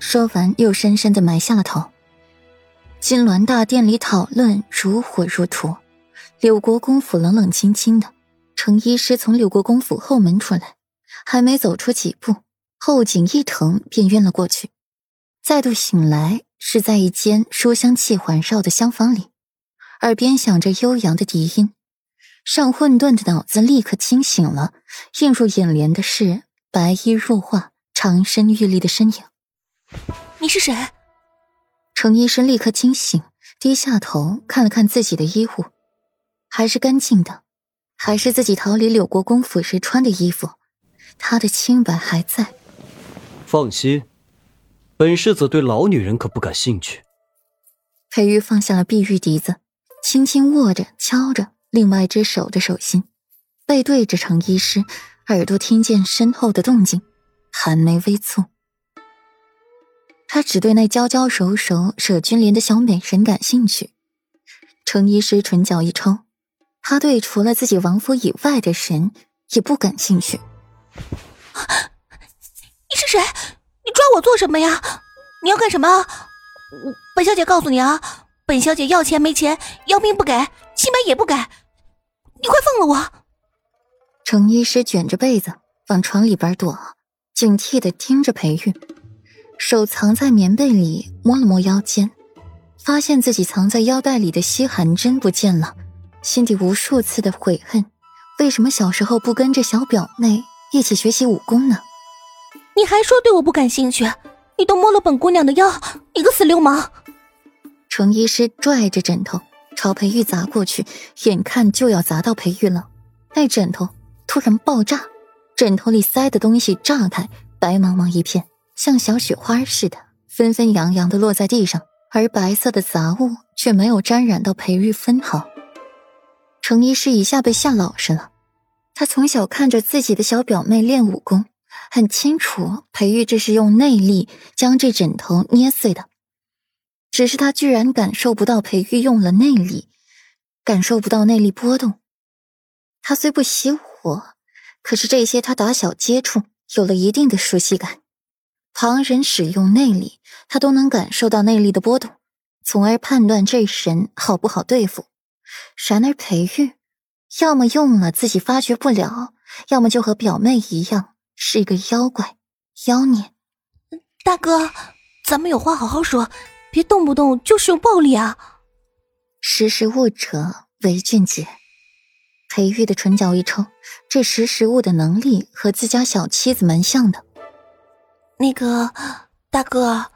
说完，又深深的埋下了头。金銮大殿里讨论如火如荼，柳国公府冷冷清清的。程医师从柳国公府后门出来，还没走出几步，后颈一疼便晕了过去。再度醒来是在一间书香气环绕的厢房里，耳边响着悠扬的笛音。上混沌的脑子立刻清醒了，映入眼帘的是白衣若画、长身玉立的身影。你是谁？程医生立刻惊醒，低下头看了看自己的衣物，还是干净的。还是自己逃离柳国公府时穿的衣服，他的清白还在。放心，本世子对老女人可不感兴趣。裴玉放下了碧玉笛子，轻轻握着，敲着另外一只手的手心，背对着程医师，耳朵听见身后的动静，寒眉微蹙。他只对那娇娇柔柔、舍君莲的小美人感兴趣。程医师唇角一抽。他对除了自己王府以外的人也不感兴趣。你是谁？你抓我做什么呀？你要干什么？本小姐告诉你啊，本小姐要钱没钱，要命不给，清白也不给。你快放了我！程医师卷着被子往床里边躲，警惕的盯着裴玉，手藏在棉被里摸了摸腰间，发现自己藏在腰带里的吸寒针不见了。心底无数次的悔恨，为什么小时候不跟着小表妹一起学习武功呢？你还说对我不感兴趣？你都摸了本姑娘的腰，你个死流氓！程医师拽着枕头朝裴玉砸过去，眼看就要砸到裴玉了，那枕头突然爆炸，枕头里塞的东西炸开，白茫茫一片，像小雪花似的纷纷扬扬的落在地上，而白色的杂物却没有沾染到裴玉分毫。程医师一下被吓老实了，他从小看着自己的小表妹练武功，很清楚裴玉这是用内力将这枕头捏碎的。只是他居然感受不到裴玉用了内力，感受不到内力波动。他虽不熄火，可是这些他打小接触，有了一定的熟悉感。旁人使用内力，他都能感受到内力的波动，从而判断这人好不好对付。然而裴玉，要么用了自己发觉不了，要么就和表妹一样是一个妖怪妖孽。大哥，咱们有话好好说，别动不动就是用暴力啊！识时务者为俊杰。裴玉的唇角一抽，这识时务的能力和自家小妻子蛮像的。那个大哥，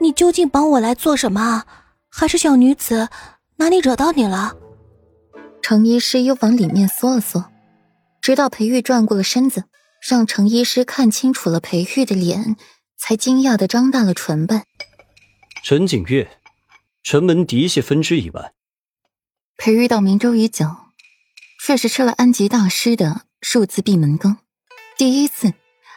你究竟绑我来做什么？还是小女子？哪里惹到你了？程医师又往里面缩了缩，直到裴玉转过了身子，让程医师看清楚了裴玉的脸，才惊讶的张大了唇瓣。陈景月，城门嫡系分支一万。裴玉到明州已久，却是吃了安吉大师的数字闭门羹。第一次，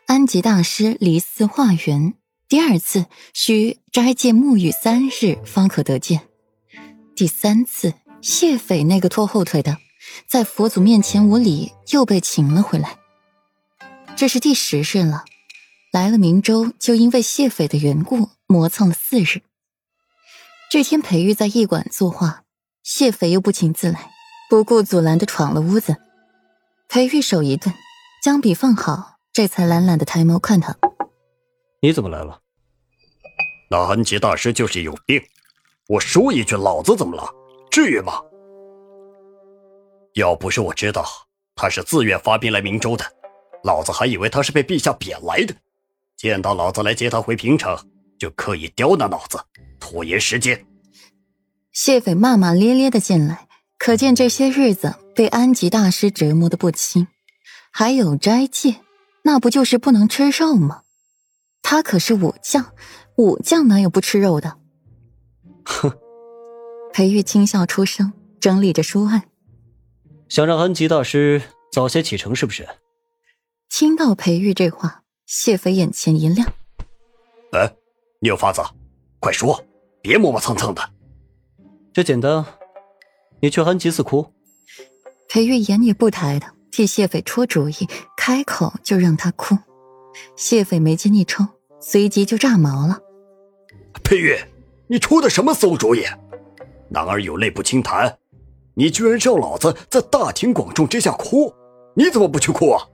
安吉大师离寺化缘；第二次，需斋戒沐浴三日方可得见。第三次，谢斐那个拖后腿的，在佛祖面前无礼，又被请了回来。这是第十日了，来了明州，就因为谢斐的缘故，磨蹭了四日。这天，裴玉在驿馆作画，谢斐又不请自来，不顾阻拦的闯了屋子。裴玉手一顿，将笔放好，这才懒懒的抬眸看他：“你怎么来了？”那安吉大师就是有病。我说一句，老子怎么了？至于吗？要不是我知道他是自愿发兵来明州的，老子还以为他是被陛下贬来的。见到老子来接他回平城，就刻意刁难老子，拖延时间。谢斐骂骂咧咧的进来，可见这些日子被安吉大师折磨的不轻。还有斋戒，那不就是不能吃肉吗？他可是武将，武将哪有不吃肉的？哼，裴玉轻笑出声，整理着书案，想让安吉大师早些启程，是不是？听到裴玉这话，谢飞眼前一亮。哎，你有法子，快说，别磨磨蹭蹭的。这简单，你去安吉寺哭。裴玉眼也不抬的替谢斐出主意，开口就让他哭。谢斐眉间一抽，随即就炸毛了，佩玉，你出的什么馊主意？男儿有泪不轻弹，你居然让老子在大庭广众之下哭，你怎么不去哭啊？